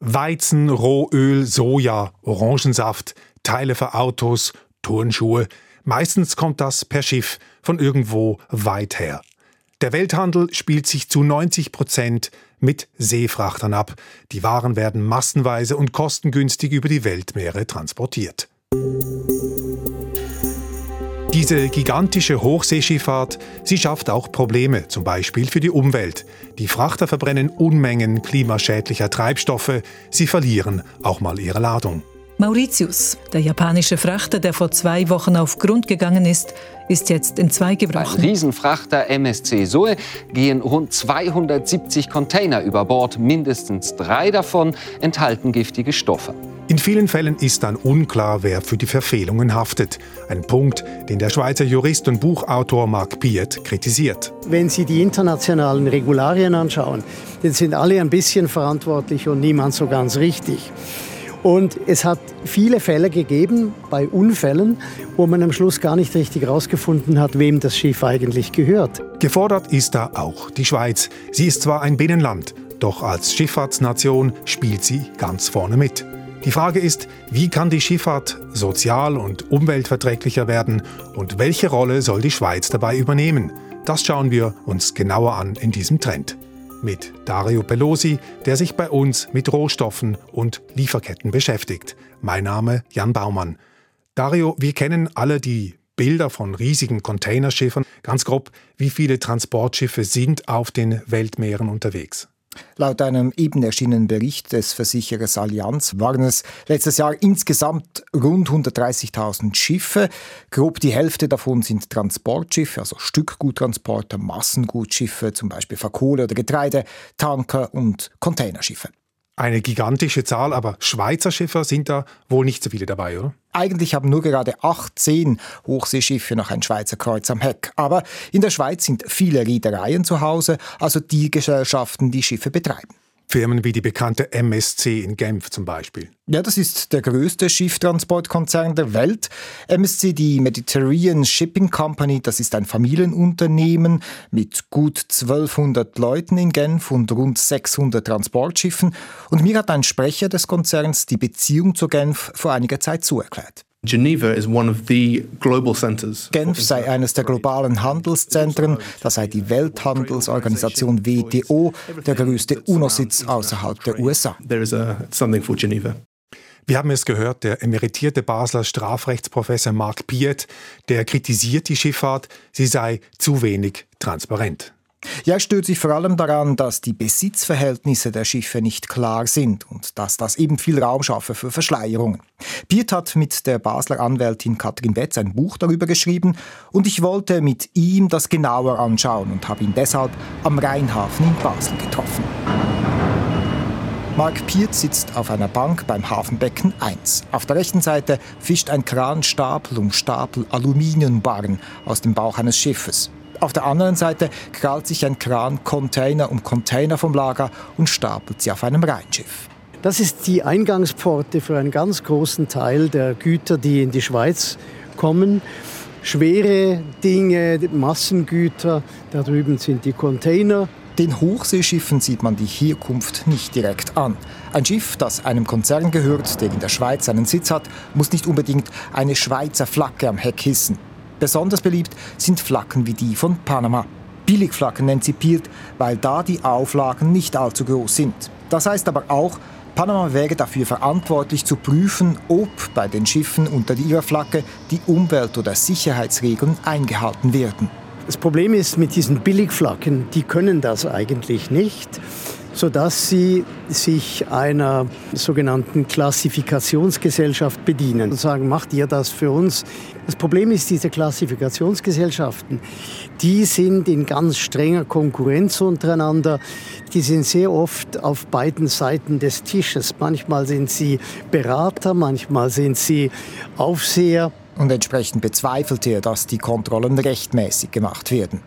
Weizen, Rohöl, Soja, Orangensaft, Teile für Autos, Turnschuhe. Meistens kommt das per Schiff von irgendwo weit her. Der Welthandel spielt sich zu 90 Prozent mit Seefrachtern ab. Die Waren werden massenweise und kostengünstig über die Weltmeere transportiert. Diese gigantische Hochseeschifffahrt, sie schafft auch Probleme, zum Beispiel für die Umwelt. Die Frachter verbrennen Unmengen klimaschädlicher Treibstoffe, sie verlieren auch mal ihre Ladung. Mauritius, der japanische Frachter, der vor zwei Wochen auf Grund gegangen ist, ist jetzt in zwei gebrochen. Beim Riesenfrachter MSC Zoe gehen rund 270 Container über Bord. Mindestens drei davon enthalten giftige Stoffe. In vielen Fällen ist dann unklar, wer für die Verfehlungen haftet. Ein Punkt, den der Schweizer Jurist und Buchautor Marc Piet kritisiert. Wenn Sie die internationalen Regularien anschauen, dann sind alle ein bisschen verantwortlich und niemand so ganz richtig. Und es hat viele Fälle gegeben bei Unfällen, wo man am Schluss gar nicht richtig herausgefunden hat, wem das Schiff eigentlich gehört. Gefordert ist da auch die Schweiz. Sie ist zwar ein Binnenland, doch als Schifffahrtsnation spielt sie ganz vorne mit. Die Frage ist, wie kann die Schifffahrt sozial und umweltverträglicher werden und welche Rolle soll die Schweiz dabei übernehmen? Das schauen wir uns genauer an in diesem Trend mit Dario Pelosi, der sich bei uns mit Rohstoffen und Lieferketten beschäftigt. Mein Name Jan Baumann. Dario, wir kennen alle die Bilder von riesigen Containerschiffen. Ganz grob, wie viele Transportschiffe sind auf den Weltmeeren unterwegs? Laut einem eben erschienenen Bericht des Versicherers Allianz waren es letztes Jahr insgesamt rund 130.000 Schiffe. Grob die Hälfte davon sind Transportschiffe, also Stückguttransporter, Massengutschiffe, zum Beispiel für Kohle oder Getreide, Tanker und Containerschiffe. Eine gigantische Zahl, aber Schweizer Schiffe sind da wohl nicht so viele dabei, oder? Eigentlich haben nur gerade 18 Hochseeschiffe noch ein Schweizer Kreuz am Heck. Aber in der Schweiz sind viele Reedereien zu Hause, also die Gesellschaften, die Schiffe betreiben. Firmen wie die bekannte MSC in Genf zum Beispiel. Ja, das ist der größte Schifftransportkonzern der Welt. MSC, die Mediterranean Shipping Company, das ist ein Familienunternehmen mit gut 1200 Leuten in Genf und rund 600 Transportschiffen. Und mir hat ein Sprecher des Konzerns die Beziehung zu Genf vor einiger Zeit zuerklärt. Geneva is one of the global centers. Genf sei eines der globalen Handelszentren, da sei die Welthandelsorganisation WTO der größte UNO-Sitz außerhalb der USA. There is a, something for Geneva. Wir haben es gehört, der emeritierte Basler Strafrechtsprofessor Marc Piet, der kritisiert die Schifffahrt, sie sei zu wenig transparent. Ja, stört sich vor allem daran, dass die Besitzverhältnisse der Schiffe nicht klar sind und dass das eben viel Raum schaffe für Verschleierungen. Piet hat mit der Basler Anwältin Katrin Betz ein Buch darüber geschrieben und ich wollte mit ihm das genauer anschauen und habe ihn deshalb am Rheinhafen in Basel getroffen. Mark Piet sitzt auf einer Bank beim Hafenbecken 1. Auf der rechten Seite fischt ein Kran Stapel um Stapel Aluminiumbarren aus dem Bauch eines Schiffes. Auf der anderen Seite krallt sich ein Kran Container um Container vom Lager und stapelt sie auf einem Rheinschiff. Das ist die Eingangsporte für einen ganz großen Teil der Güter, die in die Schweiz kommen. Schwere Dinge, Massengüter, da drüben sind die Container. Den Hochseeschiffen sieht man die Herkunft nicht direkt an. Ein Schiff, das einem Konzern gehört, der in der Schweiz seinen Sitz hat, muss nicht unbedingt eine Schweizer Flagge am Heck hissen. Besonders beliebt sind Flaggen wie die von Panama. Billigflaggen nennt sie Piert, weil da die Auflagen nicht allzu groß sind. Das heißt aber auch, Panama wäre dafür verantwortlich zu prüfen, ob bei den Schiffen unter ihrer Flagge die Umwelt- oder Sicherheitsregeln eingehalten werden. Das Problem ist mit diesen Billigflaggen, die können das eigentlich nicht sodass sie sich einer sogenannten Klassifikationsgesellschaft bedienen und sagen, macht ihr das für uns? Das Problem ist, diese Klassifikationsgesellschaften, die sind in ganz strenger Konkurrenz untereinander. Die sind sehr oft auf beiden Seiten des Tisches. Manchmal sind sie Berater, manchmal sind sie Aufseher. Und entsprechend bezweifelt er, dass die Kontrollen rechtmäßig gemacht werden.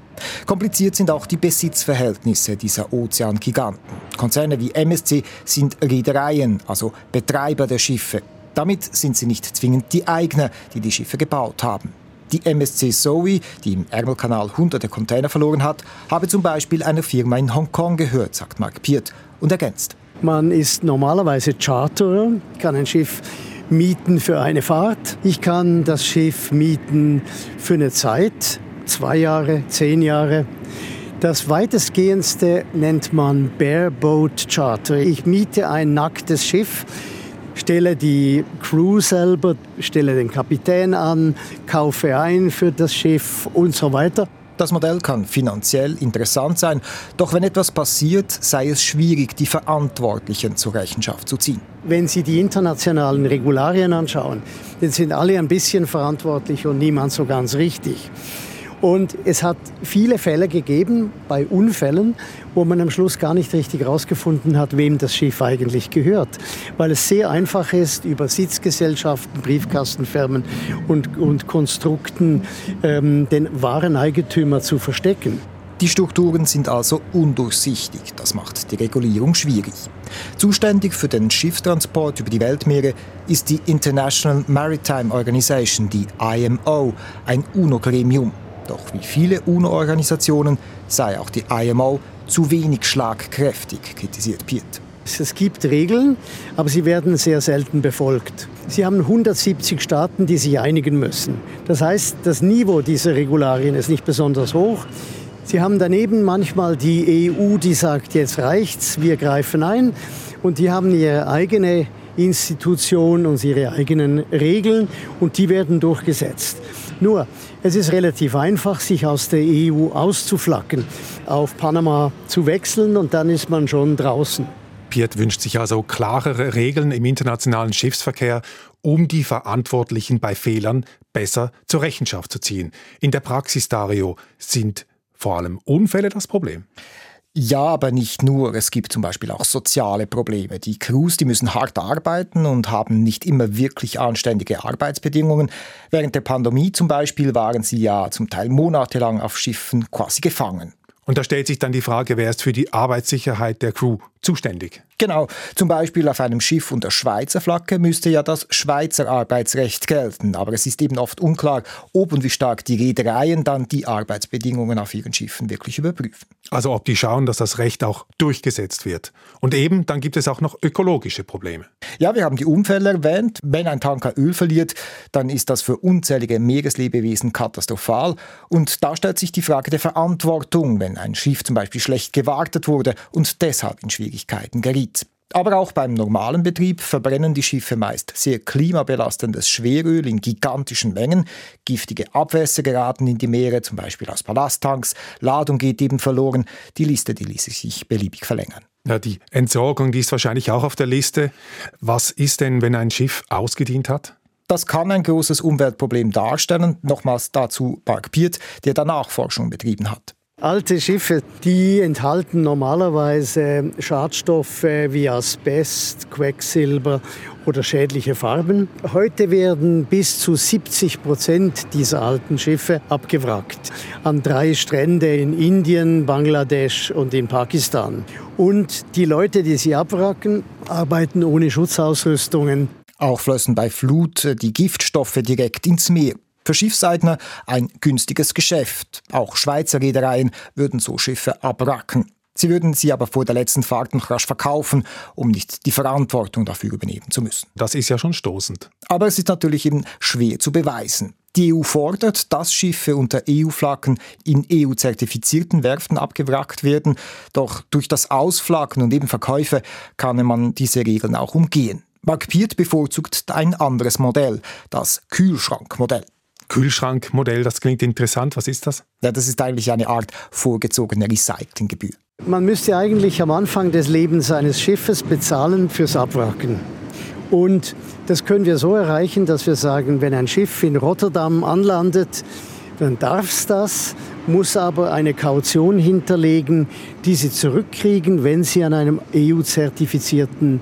Kompliziert sind auch die Besitzverhältnisse dieser Ozeangiganten. Konzerne wie MSC sind Reedereien, also Betreiber der Schiffe. Damit sind sie nicht zwingend die Eigner, die die Schiffe gebaut haben. Die MSC Zoe, die im Ärmelkanal hunderte Container verloren hat, habe zum Beispiel einer Firma in Hongkong gehört, sagt Mark Piert und ergänzt. Man ist normalerweise Charterer, kann ein Schiff mieten für eine Fahrt. Ich kann das Schiff mieten für eine Zeit, zwei Jahre, zehn Jahre. Das weitestgehendste nennt man Bareboat Charter. Ich miete ein nacktes Schiff, stelle die Crew selber, stelle den Kapitän an, kaufe ein für das Schiff und so weiter. Das Modell kann finanziell interessant sein, doch wenn etwas passiert, sei es schwierig, die Verantwortlichen zur Rechenschaft zu ziehen. Wenn Sie die internationalen Regularien anschauen, dann sind alle ein bisschen verantwortlich und niemand so ganz richtig. Und es hat viele Fälle gegeben bei Unfällen, wo man am Schluss gar nicht richtig herausgefunden hat, wem das Schiff eigentlich gehört. Weil es sehr einfach ist, über Sitzgesellschaften, Briefkastenfirmen und, und Konstrukten ähm, den wahren Eigentümer zu verstecken. Die Strukturen sind also undurchsichtig. Das macht die Regulierung schwierig. Zuständig für den Schiffstransport über die Weltmeere ist die International Maritime Organization, die IMO, ein UNO-Gremium. Doch wie viele UNO-Organisationen sei auch die IMO zu wenig schlagkräftig, kritisiert Piet. Es gibt Regeln, aber sie werden sehr selten befolgt. Sie haben 170 Staaten, die sich einigen müssen. Das heißt, das Niveau dieser Regularien ist nicht besonders hoch. Sie haben daneben manchmal die EU, die sagt, jetzt reicht's, wir greifen ein. Und die haben ihre eigene Institution und ihre eigenen Regeln und die werden durchgesetzt. Nur, es ist relativ einfach, sich aus der EU auszuflacken, auf Panama zu wechseln und dann ist man schon draußen. Piet wünscht sich also klarere Regeln im internationalen Schiffsverkehr, um die Verantwortlichen bei Fehlern besser zur Rechenschaft zu ziehen. In der Praxis, Dario, sind vor allem Unfälle das Problem. Ja, aber nicht nur. Es gibt zum Beispiel auch soziale Probleme. Die Crews, die müssen hart arbeiten und haben nicht immer wirklich anständige Arbeitsbedingungen. Während der Pandemie zum Beispiel waren sie ja zum Teil monatelang auf Schiffen quasi gefangen. Und da stellt sich dann die Frage, wer ist für die Arbeitssicherheit der Crew zuständig? Genau, zum Beispiel auf einem Schiff unter Schweizer Flagge müsste ja das Schweizer Arbeitsrecht gelten, aber es ist eben oft unklar, ob und wie stark die Reedereien dann die Arbeitsbedingungen auf ihren Schiffen wirklich überprüfen. Also ob die schauen, dass das Recht auch durchgesetzt wird. Und eben, dann gibt es auch noch ökologische Probleme. Ja, wir haben die Unfälle erwähnt. Wenn ein Tanker Öl verliert, dann ist das für unzählige Meereslebewesen katastrophal. Und da stellt sich die Frage der Verantwortung, wenn ein Schiff zum Beispiel schlecht gewartet wurde und deshalb in Schwierigkeiten geriet. Aber auch beim normalen Betrieb verbrennen die Schiffe meist sehr klimabelastendes Schweröl in gigantischen Mengen. Giftige Abwässer geraten in die Meere, zum Beispiel aus Ballasttanks. Ladung geht eben verloren. Die Liste, die ließe sich beliebig verlängern. Ja, die Entsorgung, die ist wahrscheinlich auch auf der Liste. Was ist denn, wenn ein Schiff ausgedient hat? Das kann ein großes Umweltproblem darstellen. Nochmals dazu Mark Piert, der danach Forschung betrieben hat. Alte Schiffe, die enthalten normalerweise Schadstoffe wie Asbest, Quecksilber oder schädliche Farben. Heute werden bis zu 70 Prozent dieser alten Schiffe abgewrackt an drei Strände in Indien, Bangladesch und in Pakistan. Und die Leute, die sie abwracken, arbeiten ohne Schutzausrüstungen. Auch flössen bei Flut die Giftstoffe direkt ins Meer. Für Schiffseigner ein günstiges Geschäft. Auch Schweizer Reedereien würden so Schiffe abracken. Sie würden sie aber vor der letzten Fahrt noch rasch verkaufen, um nicht die Verantwortung dafür übernehmen zu müssen. Das ist ja schon stoßend. Aber es ist natürlich eben schwer zu beweisen. Die EU fordert, dass Schiffe unter EU-Flaggen in EU-zertifizierten Werften abgewrackt werden. Doch durch das Ausflaggen und eben Verkäufe kann man diese Regeln auch umgehen. Mark Piet bevorzugt ein anderes Modell, das Kühlschrankmodell. Kühlschrankmodell, das klingt interessant. Was ist das? Ja, das ist eigentlich eine Art vorgezogene Recyclinggebühr. Man müsste eigentlich am Anfang des Lebens eines Schiffes bezahlen fürs Abwracken. Und das können wir so erreichen, dass wir sagen, wenn ein Schiff in Rotterdam anlandet, dann darf es das, muss aber eine Kaution hinterlegen, die sie zurückkriegen, wenn sie an einem EU-zertifizierten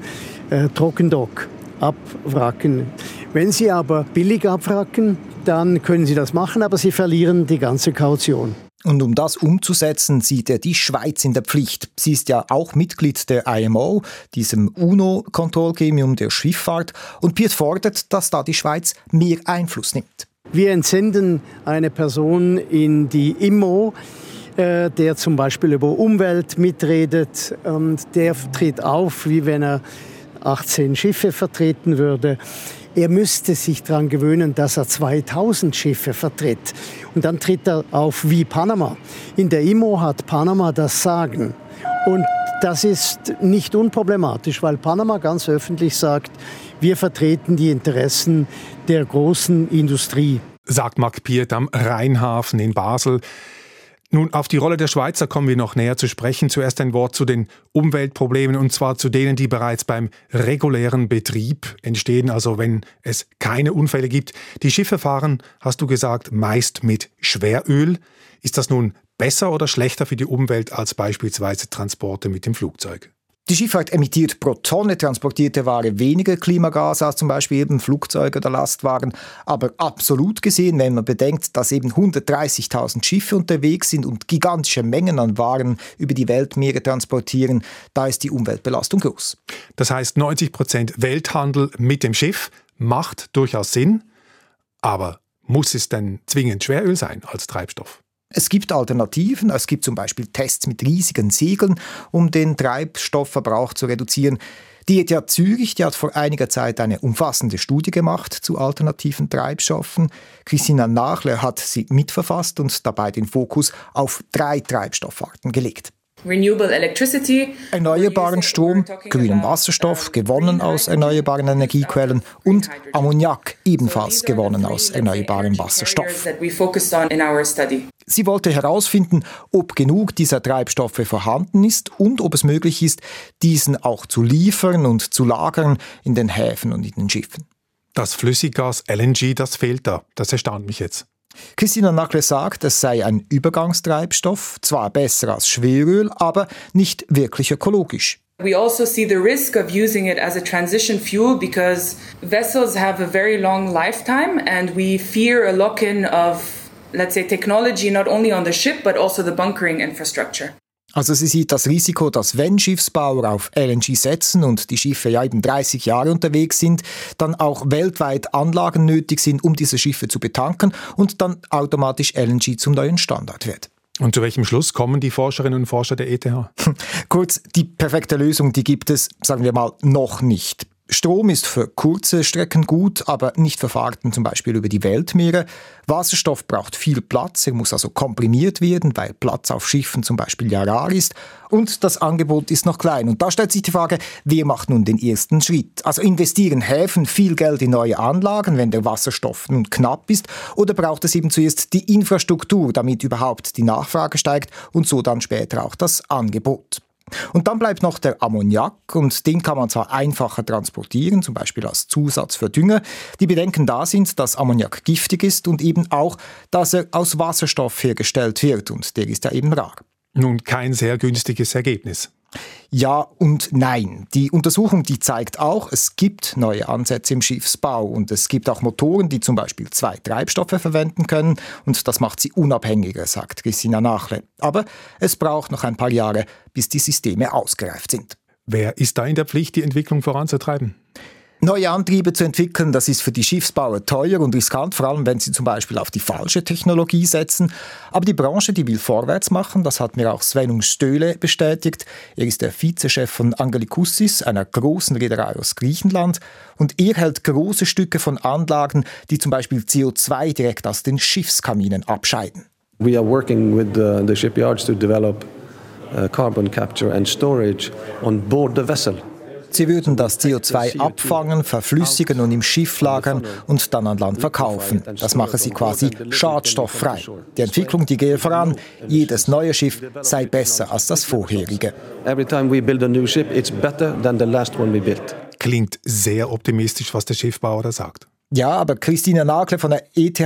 äh, Trockendock abwracken. Wenn sie aber billig abwracken, dann können Sie das machen, aber Sie verlieren die ganze Kaution. Und um das umzusetzen, sieht er die Schweiz in der Pflicht. Sie ist ja auch Mitglied der IMO, diesem UNO-Kontrollgremium der Schifffahrt, und Piet fordert, dass da die Schweiz mehr Einfluss nimmt. Wir entsenden eine Person in die IMO, äh, der zum Beispiel über Umwelt mitredet und der tritt auf, wie wenn er 18 Schiffe vertreten würde. Er müsste sich daran gewöhnen, dass er 2000 Schiffe vertritt. Und dann tritt er auf wie Panama. In der IMO hat Panama das Sagen. Und das ist nicht unproblematisch, weil Panama ganz öffentlich sagt, wir vertreten die Interessen der großen Industrie. Sagt Marc Piet am Rheinhafen in Basel. Nun, auf die Rolle der Schweizer kommen wir noch näher zu sprechen. Zuerst ein Wort zu den Umweltproblemen und zwar zu denen, die bereits beim regulären Betrieb entstehen, also wenn es keine Unfälle gibt. Die Schiffe fahren, hast du gesagt, meist mit Schweröl. Ist das nun besser oder schlechter für die Umwelt als beispielsweise Transporte mit dem Flugzeug? Die Schifffahrt emittiert pro Tonne transportierte Ware weniger Klimagas als zum Beispiel eben Flugzeuge oder Lastwagen. Aber absolut gesehen, wenn man bedenkt, dass eben 130.000 Schiffe unterwegs sind und gigantische Mengen an Waren über die Weltmeere transportieren, da ist die Umweltbelastung groß. Das heißt, 90 Prozent Welthandel mit dem Schiff macht durchaus Sinn. Aber muss es denn zwingend Schweröl sein als Treibstoff? Es gibt Alternativen, es gibt zum Beispiel Tests mit riesigen Segeln, um den Treibstoffverbrauch zu reduzieren. Die ETH Zürich die hat vor einiger Zeit eine umfassende Studie gemacht zu alternativen Treibstoffen. Christina Nachler hat sie mitverfasst und dabei den Fokus auf drei Treibstoffarten gelegt. Erneuerbaren Strom, grünen Wasserstoff, gewonnen aus erneuerbaren Energiequellen und Ammoniak, ebenfalls gewonnen aus erneuerbarem Wasserstoff. Sie wollte herausfinden, ob genug dieser Treibstoffe vorhanden ist und ob es möglich ist, diesen auch zu liefern und zu lagern in den Häfen und in den Schiffen. Das Flüssiggas LNG, das fehlt da. Das erstaunt mich jetzt. Christina Nackle sagt, es sei ein Übergangstreibstoff, zwar besser als Schweröl, aber nicht wirklich ökologisch. We also see the risk of using it as a transition fuel because vessels have a very long lifetime and we fear a lock-in of let's say technology not only on the ship but also the bunkering infrastructure. Also sie sieht das Risiko, dass wenn Schiffsbauer auf LNG setzen und die Schiffe ja eben 30 Jahre unterwegs sind, dann auch weltweit Anlagen nötig sind, um diese Schiffe zu betanken und dann automatisch LNG zum neuen Standard wird. Und zu welchem Schluss kommen die Forscherinnen und Forscher der ETH? Kurz, die perfekte Lösung, die gibt es, sagen wir mal, noch nicht. Strom ist für kurze Strecken gut, aber nicht für Fahrten zum Beispiel über die Weltmeere. Wasserstoff braucht viel Platz, er muss also komprimiert werden, weil Platz auf Schiffen zum Beispiel ja rar ist. Und das Angebot ist noch klein. Und da stellt sich die Frage, wer macht nun den ersten Schritt? Also investieren Häfen viel Geld in neue Anlagen, wenn der Wasserstoff nun knapp ist? Oder braucht es eben zuerst die Infrastruktur, damit überhaupt die Nachfrage steigt und so dann später auch das Angebot? Und dann bleibt noch der Ammoniak und den kann man zwar einfacher transportieren, zum Beispiel als Zusatz für Dünger. Die Bedenken da sind, dass Ammoniak giftig ist und eben auch, dass er aus Wasserstoff hergestellt wird und der ist ja eben rar. Nun kein sehr günstiges Ergebnis. Ja und nein. Die Untersuchung, die zeigt auch, es gibt neue Ansätze im Schiffsbau und es gibt auch Motoren, die zum Beispiel zwei Treibstoffe verwenden können und das macht sie unabhängiger, sagt Christina Nachle. Aber es braucht noch ein paar Jahre, bis die Systeme ausgereift sind. Wer ist da in der Pflicht, die Entwicklung voranzutreiben? Neue Antriebe zu entwickeln, das ist für die Schiffsbauer teuer und riskant, vor allem wenn sie zum Beispiel auf die falsche Technologie setzen. Aber die Branche, die will vorwärts machen, das hat mir auch Svenung Stöhle bestätigt. Er ist der Vizechef von Angelikoussis, einer großen Reederei aus Griechenland. Und er hält große Stücke von Anlagen, die zum Beispiel CO2 direkt aus den Schiffskaminen abscheiden. We are working with the, the shipyards to develop uh, carbon capture and storage on board the vessel. Sie würden das CO2 abfangen, verflüssigen und im Schiff lagern und dann an Land verkaufen. Das mache sie quasi schadstofffrei. Die Entwicklung, die gehe voran. Jedes neue Schiff sei besser als das vorherige. Klingt sehr optimistisch, was der Schiffbauer da sagt. Ja, aber Christina Nagler von der ETH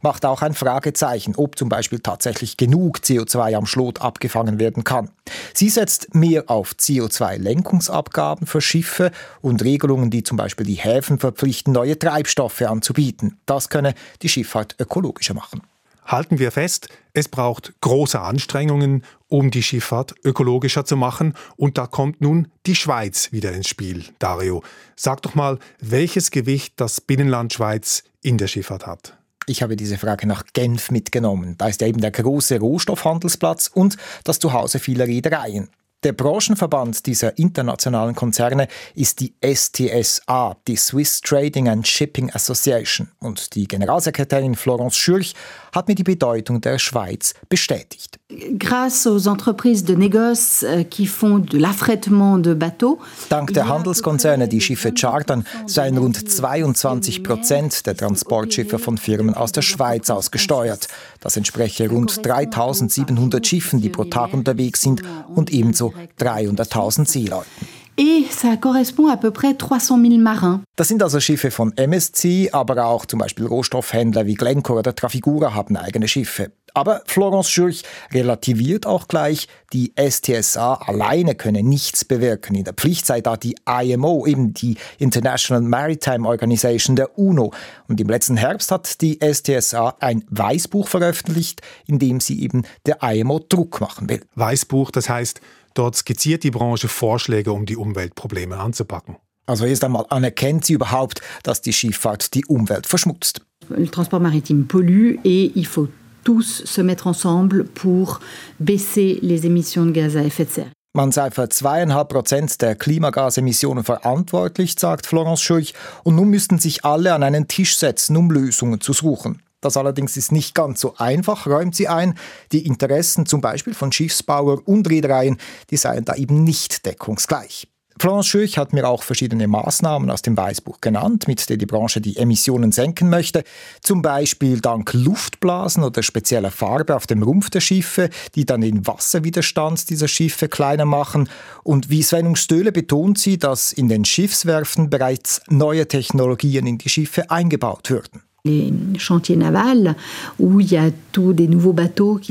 macht auch ein Fragezeichen, ob zum Beispiel tatsächlich genug CO2 am Schlot abgefangen werden kann. Sie setzt mehr auf CO2-Lenkungsabgaben für Schiffe und Regelungen, die zum Beispiel die Häfen verpflichten, neue Treibstoffe anzubieten. Das könne die Schifffahrt ökologischer machen. Halten wir fest, es braucht große Anstrengungen, um die Schifffahrt ökologischer zu machen. Und da kommt nun die Schweiz wieder ins Spiel. Dario, sag doch mal, welches Gewicht das Binnenland Schweiz in der Schifffahrt hat. Ich habe diese Frage nach Genf mitgenommen. Da ist ja eben der große Rohstoffhandelsplatz und das Zuhause vieler Reedereien. Der Branchenverband dieser internationalen Konzerne ist die STSA, die Swiss Trading and Shipping Association. Und die Generalsekretärin Florence Schürch hat mir die Bedeutung der Schweiz bestätigt. Grâce aux entreprises de négoce euh, qui font de l'affrètement de bateaux. Dank der Handelskonzerne, die Schiffe chartern, seien rund 22 Prozent der Transportschiffe von Firmen aus der Schweiz ausgesteuert. Das entspreche rund 3700 Schiffen, die pro Tag unterwegs sind und ebenso 300.000 Seeleuten. Et ça correspond à peu près 300 000 marins. Das sind also Schiffe von MSC, aber auch zum Beispiel Rohstoffhändler wie Glencore oder Trafigura haben eigene Schiffe. Aber Florence Schürch relativiert auch gleich, die STSA alleine könne nichts bewirken. In der Pflicht sei da die IMO, eben die International Maritime Organization der UNO. Und im letzten Herbst hat die STSA ein Weißbuch veröffentlicht, in dem sie eben der IMO Druck machen will. Weißbuch, das heißt, dort skizziert die Branche Vorschläge, um die Umweltprobleme anzupacken. Also erst einmal anerkennt sie überhaupt, dass die Schifffahrt die Umwelt verschmutzt. Le transport maritime pollue et il faut tous se mettre ensemble pour baisser les émissions de gaz à effet de serre. Man sei für zweieinhalb Prozent der Klimagasemissionen verantwortlich, sagt Florence Schurch, und nun müssten sich alle an einen Tisch setzen, um Lösungen zu suchen. Das allerdings ist nicht ganz so einfach, räumt sie ein. Die Interessen zum Beispiel von Schiffsbauern und Reedereien, die seien da eben nicht deckungsgleich. Florence Schürch hat mir auch verschiedene Maßnahmen aus dem Weißbuch genannt, mit denen die Branche die Emissionen senken möchte. Zum Beispiel dank Luftblasen oder spezieller Farbe auf dem Rumpf der Schiffe, die dann den Wasserwiderstand dieser Schiffe kleiner machen. Und wie Svenung Stöhle betont sie, dass in den Schiffswerften bereits neue Technologien in die Schiffe eingebaut würden.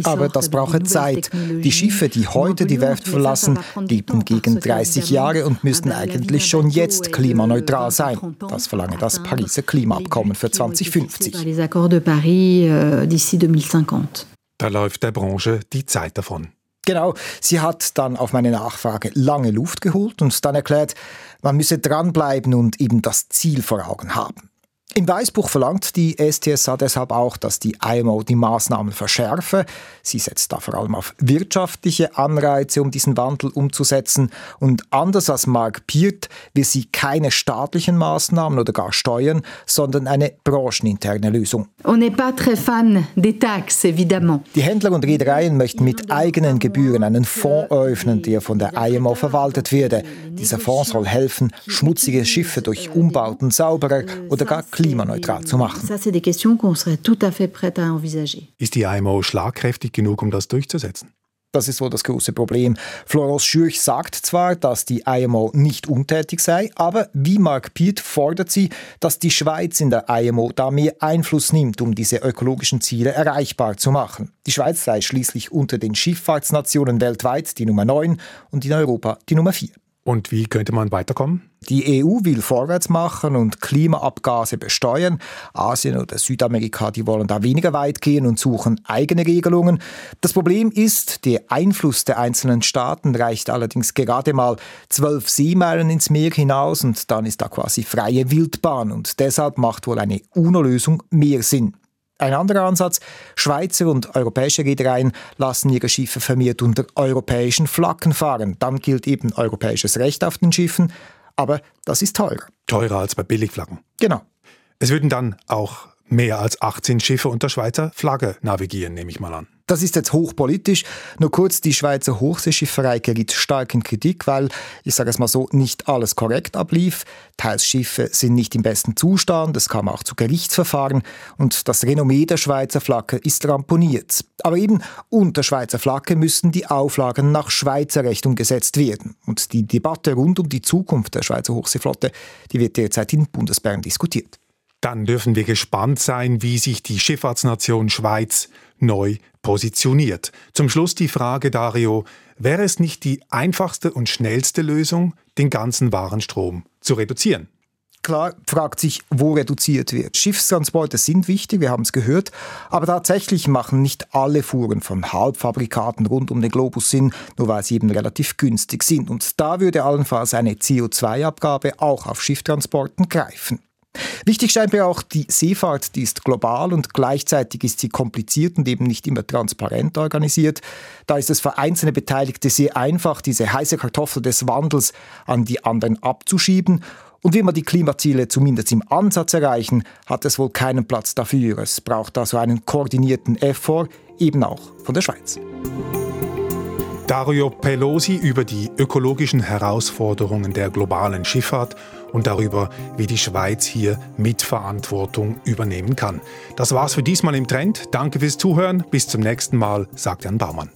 Aber das brauche Zeit. Die Schiffe, die heute die Werft verlassen, leben gegen 30 Jahre und müssten eigentlich schon jetzt klimaneutral sein. Das verlange das Pariser Klimaabkommen für 2050. Euh, da läuft der Branche die Zeit davon. Genau, sie hat dann auf meine Nachfrage lange Luft geholt und dann erklärt, man müsse dranbleiben und eben das Ziel vor Augen haben. Im Weißbuch verlangt die STSA deshalb auch, dass die IMO die Maßnahmen verschärfe. Sie setzt da vor allem auf wirtschaftliche Anreize, um diesen Wandel umzusetzen. Und anders als Mark Peart will sie keine staatlichen Maßnahmen oder gar Steuern, sondern eine brancheninterne Lösung. Die Händler und Reedereien möchten mit eigenen Gebühren einen Fonds eröffnen, der von der IMO verwaltet werde. Dieser Fonds soll helfen, schmutzige Schiffe durch Umbauten sauberer oder gar klimaneutral zu machen. Ist die IMO schlagkräftig genug, um das durchzusetzen? Das ist wohl das große Problem. Florence Schürch sagt zwar, dass die IMO nicht untätig sei, aber wie Mark Piet fordert sie, dass die Schweiz in der IMO da mehr Einfluss nimmt, um diese ökologischen Ziele erreichbar zu machen. Die Schweiz sei schließlich unter den Schifffahrtsnationen weltweit die Nummer 9 und in Europa die Nummer 4. Und wie könnte man weiterkommen? Die EU will vorwärts machen und Klimaabgase besteuern. Asien oder Südamerika, die wollen da weniger weit gehen und suchen eigene Regelungen. Das Problem ist, der Einfluss der einzelnen Staaten reicht allerdings gerade mal zwölf Seemeilen ins Meer hinaus und dann ist da quasi freie Wildbahn und deshalb macht wohl eine UNO-Lösung mehr Sinn. Ein anderer Ansatz, Schweizer und europäische Reedereien lassen ihre Schiffe vermehrt unter europäischen Flaggen fahren. Dann gilt eben europäisches Recht auf den Schiffen, aber das ist teurer. Teurer als bei Billigflaggen. Genau. Es würden dann auch mehr als 18 Schiffe unter Schweizer Flagge navigieren, nehme ich mal an. Das ist jetzt hochpolitisch. Nur kurz, die Schweizer Hochseeschifferei geriet stark in Kritik, weil, ich sage es mal so, nicht alles korrekt ablief. Teils Schiffe sind nicht im besten Zustand, es kam auch zu Gerichtsverfahren und das Renommee der Schweizer Flagge ist ramponiert. Aber eben unter Schweizer Flagge müssen die Auflagen nach Schweizer Recht umgesetzt werden. Und die Debatte rund um die Zukunft der Schweizer Hochseeflotte, die wird derzeit in Bundesbern diskutiert. Dann dürfen wir gespannt sein, wie sich die Schifffahrtsnation Schweiz neu positioniert. Zum Schluss die Frage, Dario, wäre es nicht die einfachste und schnellste Lösung, den ganzen Warenstrom zu reduzieren? Klar fragt sich, wo reduziert wird. Schiffstransporte sind wichtig, wir haben es gehört, aber tatsächlich machen nicht alle Fuhren von Halbfabrikaten rund um den Globus Sinn, nur weil sie eben relativ günstig sind. Und da würde allenfalls eine CO2-Abgabe auch auf Schifftransporten greifen. Wichtig scheint mir auch, die Seefahrt, die ist global und gleichzeitig ist sie kompliziert und eben nicht immer transparent organisiert. Da ist es für einzelne Beteiligte sehr einfach, diese heiße Kartoffel des Wandels an die anderen abzuschieben. Und wie man die Klimaziele zumindest im Ansatz erreichen, hat es wohl keinen Platz dafür. Es braucht also einen koordinierten Effort, eben auch von der Schweiz. Dario Pelosi über die ökologischen Herausforderungen der globalen Schifffahrt und darüber, wie die Schweiz hier Mitverantwortung übernehmen kann. Das war's für diesmal im Trend. Danke fürs Zuhören. Bis zum nächsten Mal, sagt Jan Baumann.